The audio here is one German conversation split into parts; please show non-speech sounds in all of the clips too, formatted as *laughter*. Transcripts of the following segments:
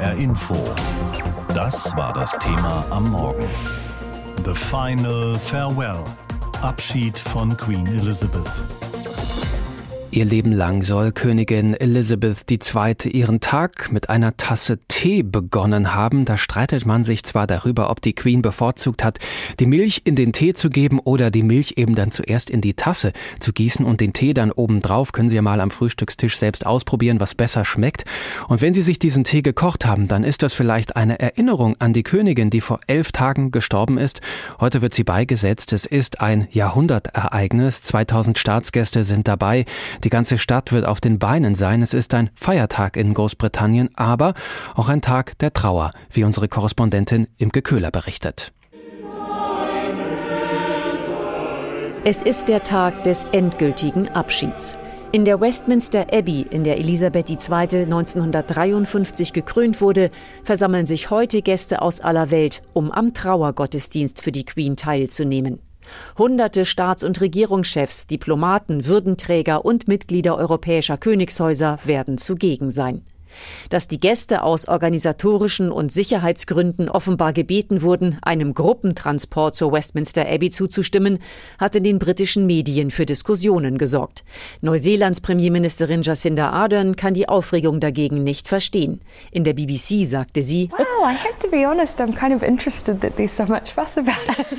HR Info. Das war das Thema am Morgen. The Final Farewell. Abschied von Queen Elizabeth. Ihr Leben lang soll Königin Elizabeth II. ihren Tag mit einer Tasse Tee begonnen haben. Da streitet man sich zwar darüber, ob die Queen bevorzugt hat, die Milch in den Tee zu geben oder die Milch eben dann zuerst in die Tasse zu gießen und den Tee dann oben drauf. Können Sie ja mal am Frühstückstisch selbst ausprobieren, was besser schmeckt. Und wenn Sie sich diesen Tee gekocht haben, dann ist das vielleicht eine Erinnerung an die Königin, die vor elf Tagen gestorben ist. Heute wird sie beigesetzt. Es ist ein Jahrhundertereignis. 2000 Staatsgäste sind dabei. Die ganze Stadt wird auf den Beinen sein. Es ist ein Feiertag in Großbritannien, aber auch ein Tag der Trauer, wie unsere Korrespondentin Imke Köhler berichtet. Es ist der Tag des endgültigen Abschieds. In der Westminster Abbey, in der Elisabeth II. 1953 gekrönt wurde, versammeln sich heute Gäste aus aller Welt, um am Trauergottesdienst für die Queen teilzunehmen. Hunderte Staats- und Regierungschefs, Diplomaten, Würdenträger und Mitglieder europäischer Königshäuser werden zugegen sein. Dass die Gäste aus organisatorischen und Sicherheitsgründen offenbar gebeten wurden, einem Gruppentransport zur Westminster Abbey zuzustimmen, hat in den britischen Medien für Diskussionen gesorgt. Neuseelands Premierministerin Jacinda Ardern kann die Aufregung dagegen nicht verstehen. In der BBC sagte sie,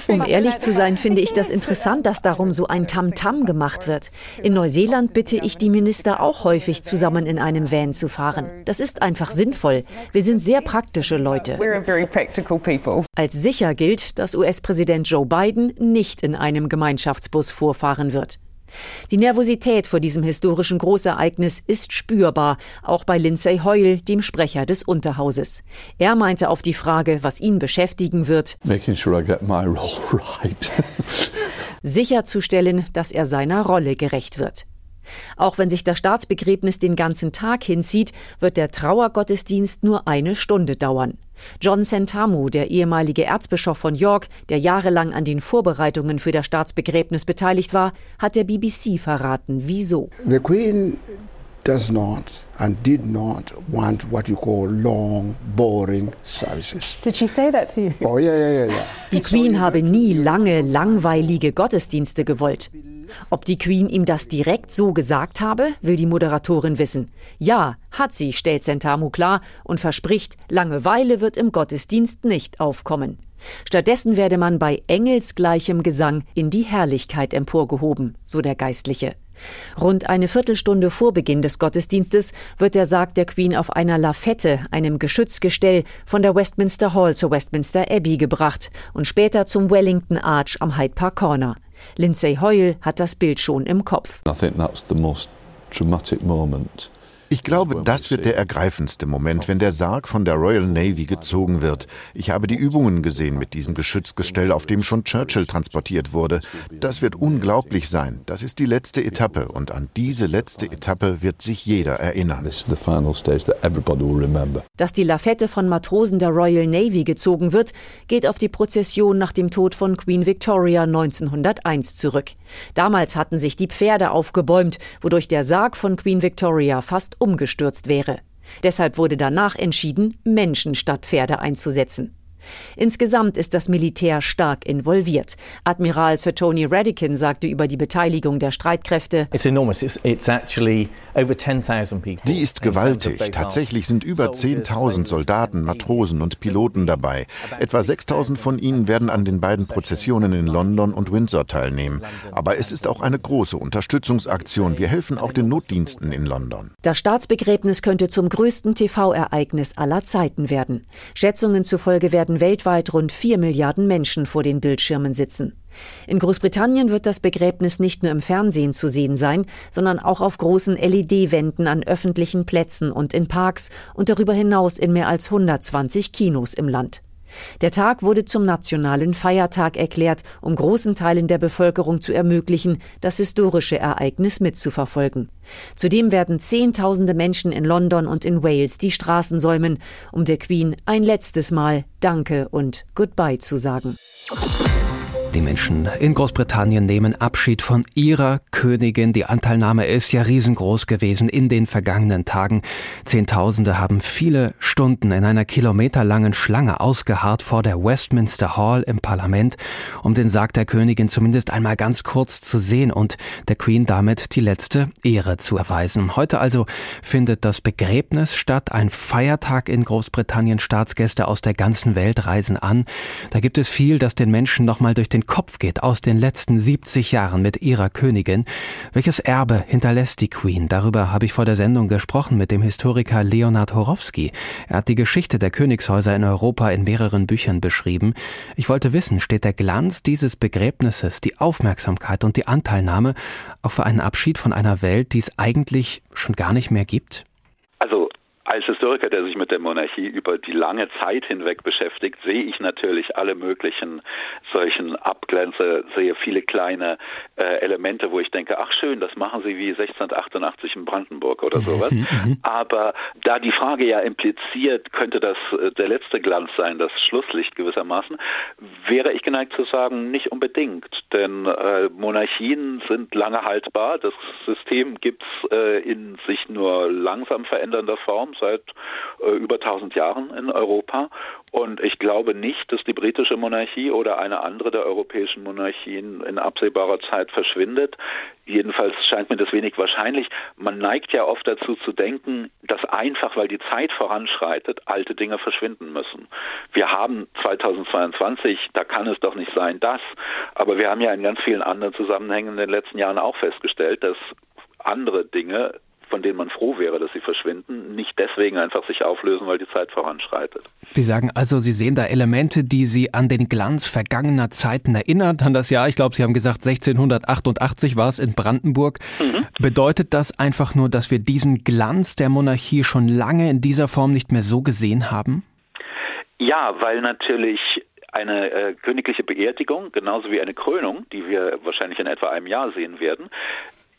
um ehrlich zu sein, finde ich das interessant, dass darum so ein Tamtam -Tam gemacht wird. In Neuseeland bitte ich die Minister auch häufig zusammen in einem Van zu fahren. Das ist einfach sinnvoll. Wir sind sehr praktische Leute. Als sicher gilt, dass US-Präsident Joe Biden nicht in einem Gemeinschaftsbus vorfahren wird. Die Nervosität vor diesem historischen Großereignis ist spürbar, auch bei Lindsay Hoyle, dem Sprecher des Unterhauses. Er meinte auf die Frage, was ihn beschäftigen wird, *laughs* sicherzustellen, dass er seiner Rolle gerecht wird. Auch wenn sich das Staatsbegräbnis den ganzen Tag hinzieht, wird der Trauergottesdienst nur eine Stunde dauern. John Sentamu, der ehemalige Erzbischof von York, der jahrelang an den Vorbereitungen für das Staatsbegräbnis beteiligt war, hat der BBC verraten, wieso. The Queen does not and did not want what you call long, boring services. Did she say that to you? Oh yeah, yeah, yeah, yeah. Die Queen habe nie lange, langweilige Gottesdienste gewollt. Ob die Queen ihm das direkt so gesagt habe, will die Moderatorin wissen. Ja, hat sie, stellt Sentamu klar und verspricht, Langeweile wird im Gottesdienst nicht aufkommen. Stattdessen werde man bei engelsgleichem Gesang in die Herrlichkeit emporgehoben, so der Geistliche. Rund eine Viertelstunde vor Beginn des Gottesdienstes wird der Sarg der Queen auf einer Lafette, einem Geschützgestell, von der Westminster Hall zur Westminster Abbey gebracht und später zum Wellington Arch am Hyde Park Corner. Lindsay Hoyle hat das Bild schon im Kopf. I think that's the most dramatic moment ich glaube, das wird der ergreifendste Moment, wenn der Sarg von der Royal Navy gezogen wird. Ich habe die Übungen gesehen mit diesem Geschützgestell, auf dem schon Churchill transportiert wurde. Das wird unglaublich sein. Das ist die letzte Etappe und an diese letzte Etappe wird sich jeder erinnern. Dass die Lafette von Matrosen der Royal Navy gezogen wird, geht auf die Prozession nach dem Tod von Queen Victoria 1901 zurück. Damals hatten sich die Pferde aufgebäumt, wodurch der Sarg von Queen Victoria fast umgestürzt wäre. Deshalb wurde danach entschieden, Menschen statt Pferde einzusetzen. Insgesamt ist das Militär stark involviert. Admiral Sir Tony Radican sagte über die Beteiligung der Streitkräfte: Die ist gewaltig. Tatsächlich sind über 10.000 Soldaten, Matrosen und Piloten dabei. Etwa 6.000 von ihnen werden an den beiden Prozessionen in London und Windsor teilnehmen. Aber es ist auch eine große Unterstützungsaktion. Wir helfen auch den Notdiensten in London. Das Staatsbegräbnis könnte zum größten TV-Ereignis aller Zeiten werden. Schätzungen zufolge werden werden weltweit rund 4 Milliarden Menschen vor den Bildschirmen sitzen. In Großbritannien wird das Begräbnis nicht nur im Fernsehen zu sehen sein, sondern auch auf großen LED-Wänden an öffentlichen Plätzen und in Parks und darüber hinaus in mehr als 120 Kinos im Land. Der Tag wurde zum nationalen Feiertag erklärt, um großen Teilen der Bevölkerung zu ermöglichen, das historische Ereignis mitzuverfolgen. Zudem werden Zehntausende Menschen in London und in Wales die Straßen säumen, um der Queen ein letztes Mal Danke und Goodbye zu sagen. Die Menschen in Großbritannien nehmen Abschied von ihrer Königin. Die Anteilnahme ist ja riesengroß gewesen in den vergangenen Tagen. Zehntausende haben viele Stunden in einer kilometerlangen Schlange ausgeharrt vor der Westminster Hall im Parlament, um den Sarg der Königin zumindest einmal ganz kurz zu sehen und der Queen damit die letzte Ehre zu erweisen. Heute also findet das Begräbnis statt, ein Feiertag in Großbritannien. Staatsgäste aus der ganzen Welt reisen an. Da gibt es viel, das den Menschen nochmal durch den den Kopf geht aus den letzten 70 Jahren mit ihrer Königin. Welches Erbe hinterlässt die Queen? Darüber habe ich vor der Sendung gesprochen mit dem Historiker Leonard Horowski. Er hat die Geschichte der Königshäuser in Europa in mehreren Büchern beschrieben. Ich wollte wissen, steht der Glanz dieses Begräbnisses, die Aufmerksamkeit und die Anteilnahme auch für einen Abschied von einer Welt, die es eigentlich schon gar nicht mehr gibt? Als Historiker, der sich mit der Monarchie über die lange Zeit hinweg beschäftigt, sehe ich natürlich alle möglichen solchen Abgrenze, sehe viele kleine äh, Elemente, wo ich denke, ach schön, das machen sie wie 1688 in Brandenburg oder sowas. Mhm, mhm. Aber da die Frage ja impliziert, könnte das äh, der letzte Glanz sein, das Schlusslicht gewissermaßen, wäre ich geneigt zu sagen, nicht unbedingt. Denn äh, Monarchien sind lange haltbar. Das System gibt es äh, in sich nur langsam verändernder Form seit äh, über 1000 Jahren in Europa. Und ich glaube nicht, dass die britische Monarchie oder eine andere der europäischen Monarchien in absehbarer Zeit verschwindet. Jedenfalls scheint mir das wenig wahrscheinlich. Man neigt ja oft dazu zu denken, dass einfach, weil die Zeit voranschreitet, alte Dinge verschwinden müssen. Wir haben 2022, da kann es doch nicht sein, das. Aber wir haben ja in ganz vielen anderen Zusammenhängen in den letzten Jahren auch festgestellt, dass andere Dinge von denen man froh wäre, dass sie verschwinden, nicht deswegen einfach sich auflösen, weil die Zeit voranschreitet. Sie sagen also, Sie sehen da Elemente, die Sie an den Glanz vergangener Zeiten erinnert, an das Jahr, ich glaube, Sie haben gesagt, 1688 war es in Brandenburg. Mhm. Bedeutet das einfach nur, dass wir diesen Glanz der Monarchie schon lange in dieser Form nicht mehr so gesehen haben? Ja, weil natürlich eine äh, königliche Beerdigung, genauso wie eine Krönung, die wir wahrscheinlich in etwa einem Jahr sehen werden,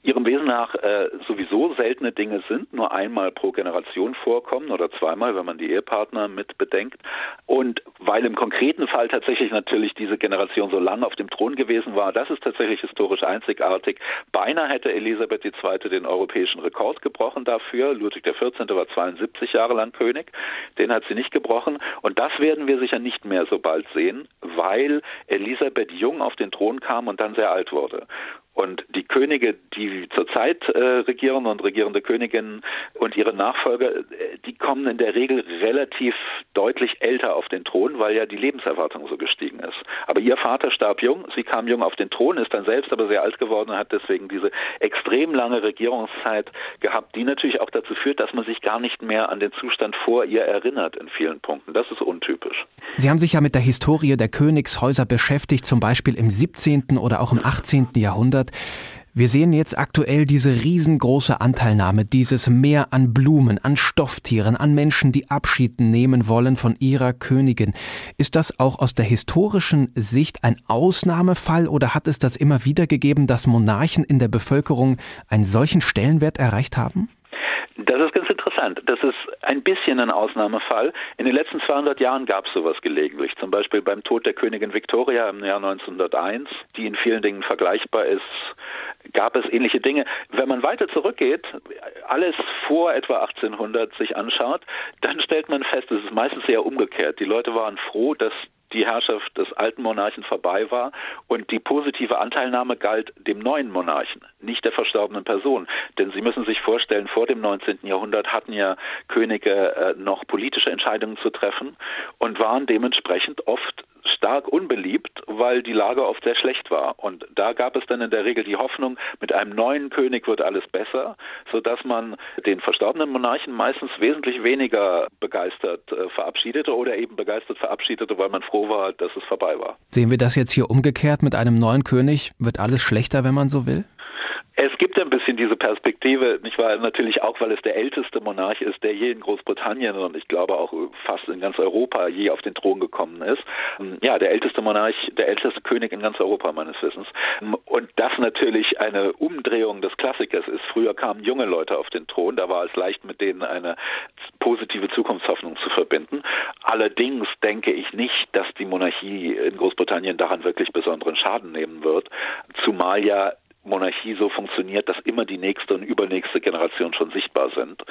ihrem Wesen nach äh, sowieso seltene Dinge sind, nur einmal pro Generation vorkommen oder zweimal, wenn man die Ehepartner mit bedenkt. Und weil im konkreten Fall tatsächlich natürlich diese Generation so lange auf dem Thron gewesen war, das ist tatsächlich historisch einzigartig. Beinahe hätte Elisabeth II. den europäischen Rekord gebrochen dafür. Ludwig XIV. war 72 Jahre lang König. Den hat sie nicht gebrochen. Und das werden wir sicher nicht mehr so bald sehen, weil Elisabeth jung auf den Thron kam und dann sehr alt wurde. Und die Könige, die zurzeit äh, regieren und regierende Königinnen und ihre Nachfolger, äh, die kommen in der Regel relativ deutlich älter auf den Thron, weil ja die Lebenserwartung so gestiegen ist. Aber ihr Vater starb jung, sie kam jung auf den Thron, ist dann selbst aber sehr alt geworden und hat deswegen diese extrem lange Regierungszeit gehabt, die natürlich auch dazu führt, dass man sich gar nicht mehr an den Zustand vor ihr erinnert in vielen Punkten. Das ist untypisch. Sie haben sich ja mit der Historie der Königshäuser beschäftigt, zum Beispiel im 17. oder auch im 18. Jahrhundert verändert. Wir sehen jetzt aktuell diese riesengroße Anteilnahme, dieses Meer an Blumen, an Stofftieren, an Menschen, die Abschied nehmen wollen von ihrer Königin. Ist das auch aus der historischen Sicht ein Ausnahmefall oder hat es das immer wieder gegeben, dass Monarchen in der Bevölkerung einen solchen Stellenwert erreicht haben? Das ist ganz interessant. Das ist ein bisschen ein Ausnahmefall. In den letzten 200 Jahren gab es sowas gelegentlich. Zum Beispiel beim Tod der Königin Victoria im Jahr 1901, die in vielen Dingen vergleichbar ist, gab es ähnliche Dinge. Wenn man weiter zurückgeht, alles vor etwa 1800 sich anschaut, dann stellt man fest, es ist meistens eher umgekehrt. Die Leute waren froh, dass die Herrschaft des alten Monarchen vorbei war und die positive Anteilnahme galt dem neuen Monarchen, nicht der verstorbenen Person. Denn Sie müssen sich vorstellen, vor dem 19. Jahrhundert hatten ja Könige äh, noch politische Entscheidungen zu treffen und waren dementsprechend oft stark unbeliebt, weil die Lage oft sehr schlecht war. Und da gab es dann in der Regel die Hoffnung, mit einem neuen König wird alles besser, sodass man den verstorbenen Monarchen meistens wesentlich weniger begeistert äh, verabschiedete oder eben begeistert verabschiedete, weil man froh war, dass es vorbei war. Sehen wir das jetzt hier umgekehrt mit einem neuen König? Wird alles schlechter, wenn man so will? Es gibt ein bisschen diese Perspektive, nicht wahr? Natürlich auch, weil es der älteste Monarch ist, der je in Großbritannien und ich glaube auch fast in ganz Europa je auf den Thron gekommen ist. Ja, der älteste Monarch, der älteste König in ganz Europa meines Wissens. Und das natürlich eine Umdrehung des Klassikers ist. Früher kamen junge Leute auf den Thron, da war es leicht, mit denen eine positive Zukunftshoffnung zu verbinden. Allerdings denke ich nicht, dass die Monarchie in Großbritannien daran wirklich besonderen Schaden nehmen wird, zumal ja Monarchie so funktioniert, dass immer die nächste und übernächste Generation schon sichtbar sind.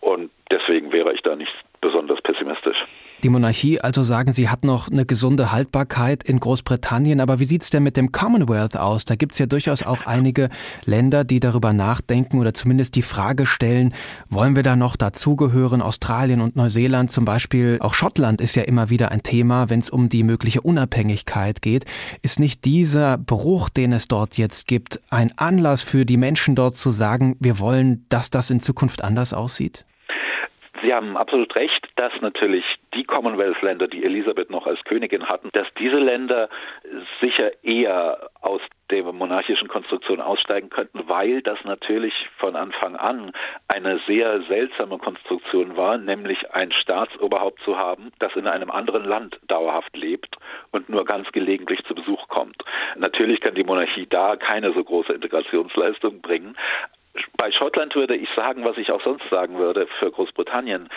Und deswegen wäre ich da nicht besonders pessimistisch. Die Monarchie, also sagen Sie, hat noch eine gesunde Haltbarkeit in Großbritannien. Aber wie sieht's denn mit dem Commonwealth aus? Da gibt's ja durchaus auch *laughs* einige Länder, die darüber nachdenken oder zumindest die Frage stellen, wollen wir da noch dazugehören? Australien und Neuseeland zum Beispiel. Auch Schottland ist ja immer wieder ein Thema, wenn es um die mögliche Unabhängigkeit geht. Ist nicht dieser Bruch, den es dort jetzt gibt, ein Anlass für die Menschen dort zu sagen, wir wollen, dass das in Zukunft anders aussieht? Sie haben absolut recht, dass natürlich die Commonwealth-Länder, die Elisabeth noch als Königin hatten, dass diese Länder sicher eher aus der monarchischen Konstruktion aussteigen könnten, weil das natürlich von Anfang an eine sehr seltsame Konstruktion war, nämlich ein Staatsoberhaupt zu haben, das in einem anderen Land dauerhaft lebt und nur ganz gelegentlich zu Besuch kommt. Natürlich kann die Monarchie da keine so große Integrationsleistung bringen, bei Schottland würde ich sagen, was ich auch sonst sagen würde für Großbritannien.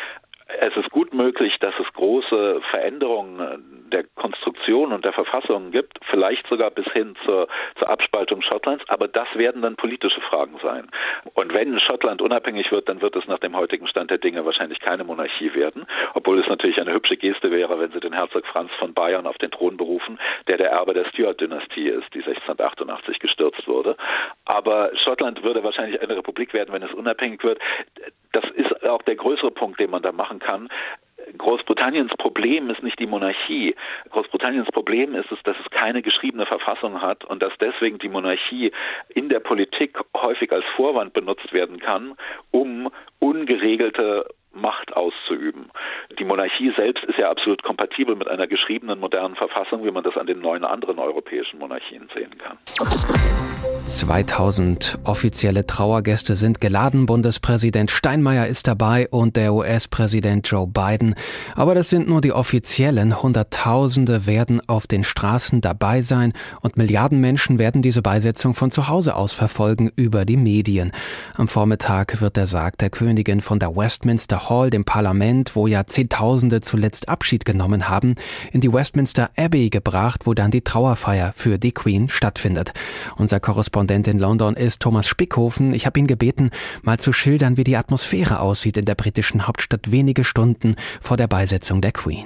Es ist gut möglich, dass es große Veränderungen der Konstruktion und der Verfassung gibt, vielleicht sogar bis hin zur, zur, Abspaltung Schottlands, aber das werden dann politische Fragen sein. Und wenn Schottland unabhängig wird, dann wird es nach dem heutigen Stand der Dinge wahrscheinlich keine Monarchie werden, obwohl es natürlich eine hübsche Geste wäre, wenn sie den Herzog Franz von Bayern auf den Thron berufen, der der Erbe der Stuart-Dynastie ist, die 1688 gestürzt wurde. Aber Schottland würde wahrscheinlich eine Republik werden, wenn es unabhängig wird. Das ist auch der größere Punkt, den man da machen kann. Großbritanniens Problem ist nicht die Monarchie. Großbritanniens Problem ist es, dass es keine geschriebene Verfassung hat und dass deswegen die Monarchie in der Politik häufig als Vorwand benutzt werden kann, um ungeregelte Macht auszuüben. Die Monarchie selbst ist ja absolut kompatibel mit einer geschriebenen modernen Verfassung, wie man das an den neun anderen europäischen Monarchien sehen kann. 2000 offizielle Trauergäste sind geladen. Bundespräsident Steinmeier ist dabei und der US-Präsident Joe Biden. Aber das sind nur die offiziellen. Hunderttausende werden auf den Straßen dabei sein und Milliarden Menschen werden diese Beisetzung von zu Hause aus verfolgen über die Medien. Am Vormittag wird der Sarg der Königin von der Westminster Hall, dem Parlament, wo ja Zehntausende zuletzt Abschied genommen haben, in die Westminster Abbey gebracht, wo dann die Trauerfeier für die Queen stattfindet. Unser Korrespondent in London ist Thomas Spickhofen. Ich habe ihn gebeten, mal zu schildern, wie die Atmosphäre aussieht in der britischen Hauptstadt wenige Stunden vor der Beisetzung der Queen.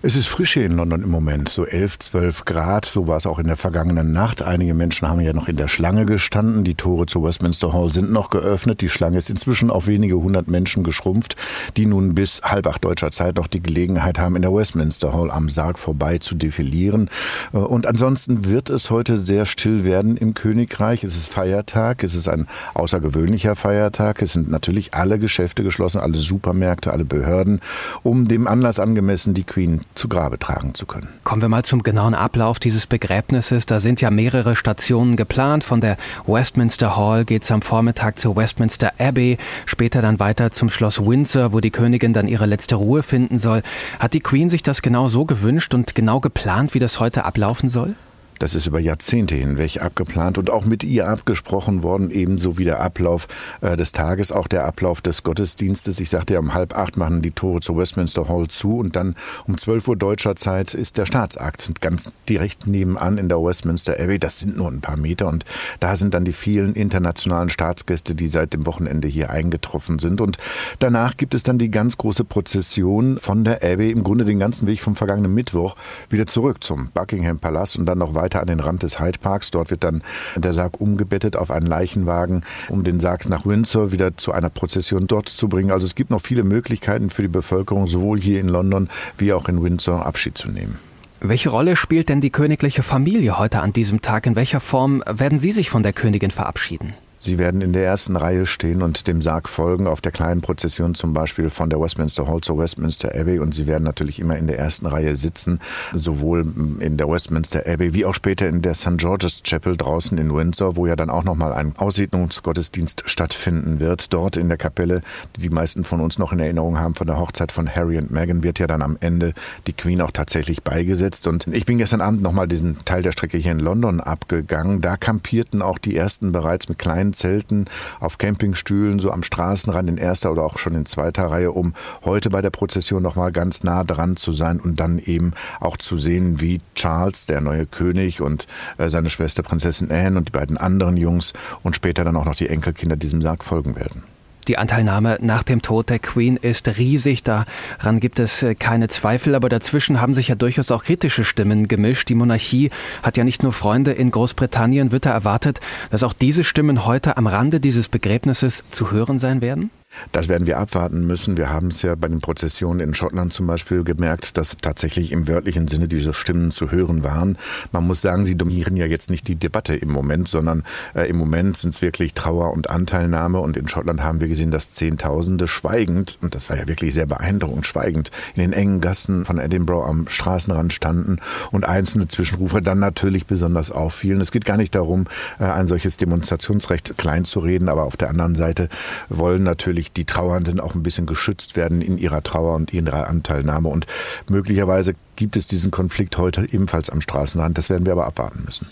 Es ist frisch hier in London im Moment, so 11, 12 Grad. So war es auch in der vergangenen Nacht. Einige Menschen haben ja noch in der Schlange gestanden. Die Tore zu Westminster Hall sind noch geöffnet. Die Schlange ist inzwischen auf wenige hundert Menschen geschrumpft, die nun bis halb acht deutscher Zeit noch die Gelegenheit haben, in der Westminster Hall am Sarg vorbei zu defilieren. Äh, und ansonsten wird es heute sehr still werden im Königreich. Es ist Feiertag. Es ist ein außergewöhnlicher Feiertag. Es sind natürlich alle Geschäfte geschlossen, alle Supermärkte, alle Behörden, um dem Anlass angemessen die Queen zu Grabe tragen zu können. Kommen wir mal zum genauen Ablauf dieses Begräbnisses. Da sind ja mehrere Stationen geplant. Von der Westminster Hall geht es am Vormittag zur Westminster Abbey, später dann weiter zum Schloss Windsor, wo die Königin dann ihre letzte Ruhe finden soll. Hat die Queen sich das genau so gewünscht und genau geplant, wie das heute ablaufen soll? Das ist über Jahrzehnte hinweg abgeplant und auch mit ihr abgesprochen worden, ebenso wie der Ablauf äh, des Tages, auch der Ablauf des Gottesdienstes. Ich sagte ja, um halb acht machen die Tore zur Westminster Hall zu und dann um zwölf Uhr deutscher Zeit ist der Staatsakt ganz direkt nebenan in der Westminster Abbey. Das sind nur ein paar Meter und da sind dann die vielen internationalen Staatsgäste, die seit dem Wochenende hier eingetroffen sind. Und danach gibt es dann die ganz große Prozession von der Abbey, im Grunde den ganzen Weg vom vergangenen Mittwoch wieder zurück zum Buckingham Palast und dann noch weiter weiter an den Rand des Hyde Parks. Dort wird dann der Sarg umgebettet auf einen Leichenwagen, um den Sarg nach Windsor wieder zu einer Prozession dort zu bringen. Also es gibt noch viele Möglichkeiten für die Bevölkerung, sowohl hier in London wie auch in Windsor Abschied zu nehmen. Welche Rolle spielt denn die königliche Familie heute an diesem Tag? In welcher Form werden Sie sich von der Königin verabschieden? Sie werden in der ersten Reihe stehen und dem Sarg folgen, auf der kleinen Prozession zum Beispiel von der Westminster Hall zur Westminster Abbey. Und Sie werden natürlich immer in der ersten Reihe sitzen, sowohl in der Westminster Abbey wie auch später in der St. George's Chapel draußen in Windsor, wo ja dann auch nochmal ein Aussiedlungsgottesdienst stattfinden wird. Dort in der Kapelle, die die meisten von uns noch in Erinnerung haben von der Hochzeit von Harry und Meghan, wird ja dann am Ende die Queen auch tatsächlich beigesetzt. Und ich bin gestern Abend nochmal diesen Teil der Strecke hier in London abgegangen. Da kampierten auch die ersten bereits mit kleinen kleinen Zelten, auf Campingstühlen, so am Straßenrand in erster oder auch schon in zweiter Reihe, um heute bei der Prozession nochmal ganz nah dran zu sein und dann eben auch zu sehen, wie Charles, der neue König und äh, seine Schwester Prinzessin Anne und die beiden anderen Jungs und später dann auch noch die Enkelkinder diesem Sarg folgen werden. Die Anteilnahme nach dem Tod der Queen ist riesig, daran gibt es äh, keine Zweifel, aber dazwischen haben sich ja durchaus auch kritische Stimmen gemischt. Die Monarchie hat ja nicht nur Freunde in Großbritannien. Wird da erwartet, dass auch diese Stimmen heute am Rande dieses Begräbnisses zu hören sein werden? Das werden wir abwarten müssen. Wir haben es ja bei den Prozessionen in Schottland zum Beispiel gemerkt, dass tatsächlich im wörtlichen Sinne diese Stimmen zu hören waren. Man muss sagen, sie dominieren ja jetzt nicht die Debatte im Moment, sondern äh, im Moment sind es wirklich Trauer und Anteilnahme. Und in Schottland haben wir gesehen, dass Zehntausende schweigend, und das war ja wirklich sehr beeindruckend, schweigend in den engen Gassen von Edinburgh am Straßenrand standen und einzelne Zwischenrufe dann natürlich besonders auffielen. Es geht gar nicht darum, äh, ein solches Demonstrationsrecht klein zu reden, aber auf der anderen Seite wollen natürlich natürlich die Trauernden auch ein bisschen geschützt werden in ihrer Trauer und ihrer Anteilnahme. Und möglicherweise gibt es diesen Konflikt heute ebenfalls am Straßenrand. Das werden wir aber abwarten müssen.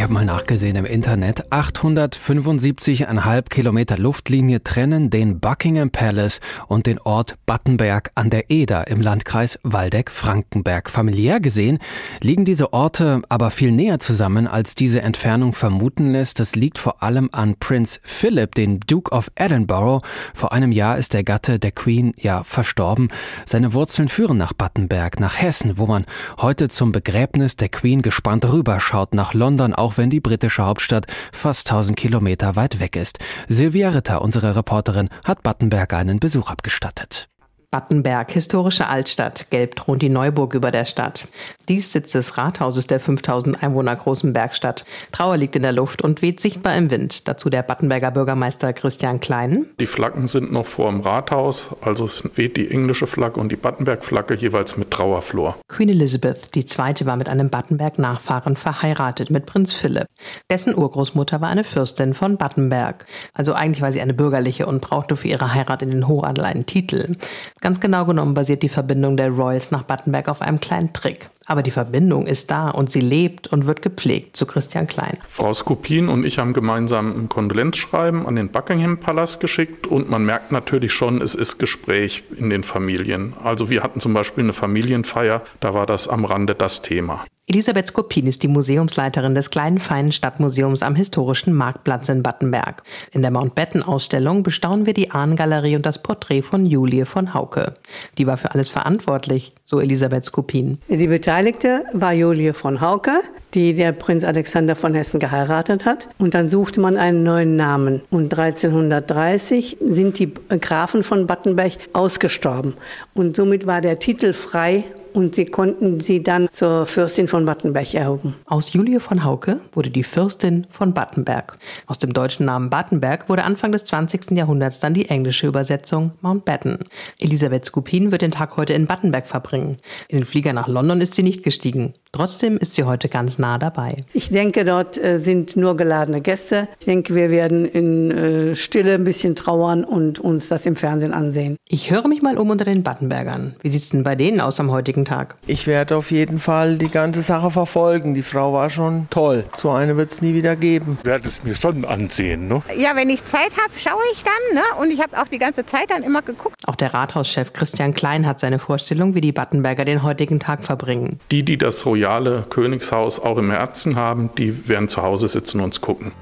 Ich habe mal nachgesehen im Internet. 875,5 Kilometer Luftlinie trennen den Buckingham Palace und den Ort Battenberg an der Eder im Landkreis Waldeck-Frankenberg. Familiär gesehen liegen diese Orte aber viel näher zusammen, als diese Entfernung vermuten lässt. Das liegt vor allem an Prinz Philip, den Duke of Edinburgh. Vor einem Jahr ist der Gatte der Queen ja verstorben. Seine Wurzeln führen nach Battenberg, nach Hessen, wo man heute zum Begräbnis der Queen gespannt rüberschaut, nach London auch wenn die britische Hauptstadt fast 1000 Kilometer weit weg ist. Silvia Ritter, unsere Reporterin, hat Battenberg einen Besuch abgestattet. Battenberg, historische Altstadt. Gelb thront die Neuburg über der Stadt. Dies Sitz des Rathauses der 5000 Einwohner großen Bergstadt. Trauer liegt in der Luft und weht sichtbar im Wind. Dazu der Battenberger Bürgermeister Christian Klein. Die Flaggen sind noch vor dem Rathaus, also es weht die englische Flagge und die Battenberg-Flagge jeweils mit Trauerflor. Queen Elizabeth II. war mit einem Battenberg-Nachfahren verheiratet, mit Prinz Philipp. Dessen Urgroßmutter war eine Fürstin von Battenberg. Also eigentlich war sie eine bürgerliche und brauchte für ihre Heirat in den Hochadel einen Titel. Ganz genau genommen basiert die Verbindung der Royals nach Battenberg auf einem kleinen Trick. Aber die Verbindung ist da und sie lebt und wird gepflegt, zu Christian Klein. Frau Skopin und ich haben gemeinsam ein Kondolenzschreiben an den Buckingham Palast geschickt und man merkt natürlich schon, es ist Gespräch in den Familien. Also wir hatten zum Beispiel eine Familienfeier, da war das am Rande das Thema. Elisabeth Skopin ist die Museumsleiterin des kleinen feinen Stadtmuseums am historischen Marktplatz in Battenberg. In der Mountbatten-Ausstellung bestaunen wir die Ahnengalerie und das Porträt von Julie von Hauke. Die war für alles verantwortlich, so Elisabeth Skopin. Die Beteiligte war Julie von Hauke, die der Prinz Alexander von Hessen geheiratet hat. Und dann suchte man einen neuen Namen. Und 1330 sind die Grafen von Battenberg ausgestorben. Und somit war der Titel frei und sie konnten sie dann zur Fürstin von Battenberg erhoben. Aus Julie von Hauke wurde die Fürstin von Battenberg. Aus dem deutschen Namen Battenberg wurde Anfang des 20. Jahrhunderts dann die englische Übersetzung Mountbatten. Elisabeth Skupin wird den Tag heute in Battenberg verbringen. In den Flieger nach London ist sie nicht gestiegen. Trotzdem ist sie heute ganz nah dabei. Ich denke, dort äh, sind nur geladene Gäste. Ich denke, wir werden in äh, Stille ein bisschen trauern und uns das im Fernsehen ansehen. Ich höre mich mal um unter den Battenbergern. Wie sieht es denn bei denen aus am heutigen Tag? Ich werde auf jeden Fall die ganze Sache verfolgen. Die Frau war schon toll. So eine wird es nie wieder geben. Ich werde es mir schon ansehen. Ne? Ja, wenn ich Zeit habe, schaue ich dann. Ne? Und ich habe auch die ganze Zeit dann immer geguckt. Auch der Rathauschef Christian Klein hat seine Vorstellung, wie die Battenberger den heutigen Tag verbringen. Die, die das so royale Königshaus auch im Herzen haben, die werden zu Hause sitzen und uns gucken.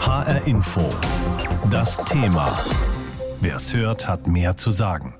HR Info. Das Thema. Wer es hört, hat mehr zu sagen.